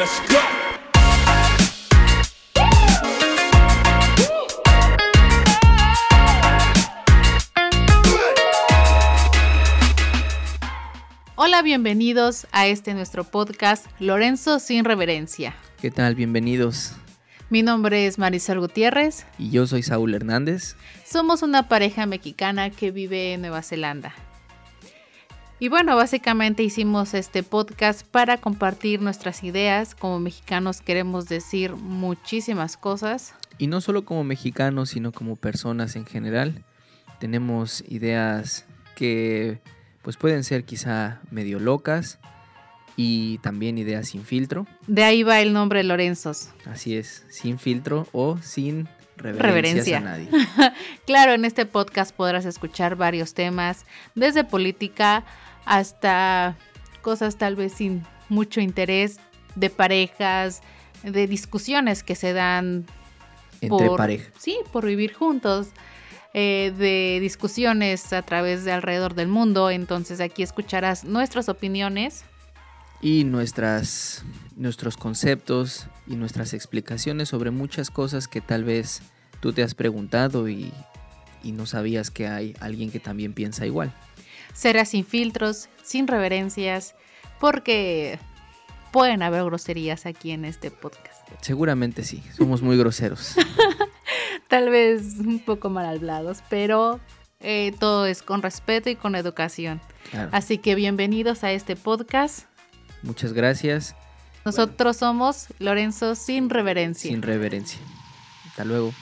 Let's go. Hola, bienvenidos a este nuestro podcast Lorenzo sin reverencia. ¿Qué tal? Bienvenidos. Mi nombre es Marisol Gutiérrez. Y yo soy Saúl Hernández. Somos una pareja mexicana que vive en Nueva Zelanda. Y bueno, básicamente hicimos este podcast para compartir nuestras ideas. Como mexicanos queremos decir muchísimas cosas. Y no solo como mexicanos, sino como personas en general. Tenemos ideas que pues pueden ser quizá medio locas y también ideas sin filtro. De ahí va el nombre Lorenzos. Así es, sin filtro o sin reverencia. a nadie. claro, en este podcast podrás escuchar varios temas, desde política hasta cosas tal vez sin mucho interés, de parejas, de discusiones que se dan entre parejas. Sí, por vivir juntos. Eh, de discusiones a través de alrededor del mundo. Entonces aquí escucharás nuestras opiniones. Y nuestras, nuestros conceptos y nuestras explicaciones sobre muchas cosas que tal vez tú te has preguntado y, y no sabías que hay alguien que también piensa igual. Será sin filtros, sin reverencias, porque pueden haber groserías aquí en este podcast. Seguramente sí, somos muy groseros. tal vez un poco mal hablados, pero eh, todo es con respeto y con educación. Así que bienvenidos a este podcast. Muchas gracias. Nosotros somos Lorenzo sin reverencia. Sin reverencia. Hasta luego.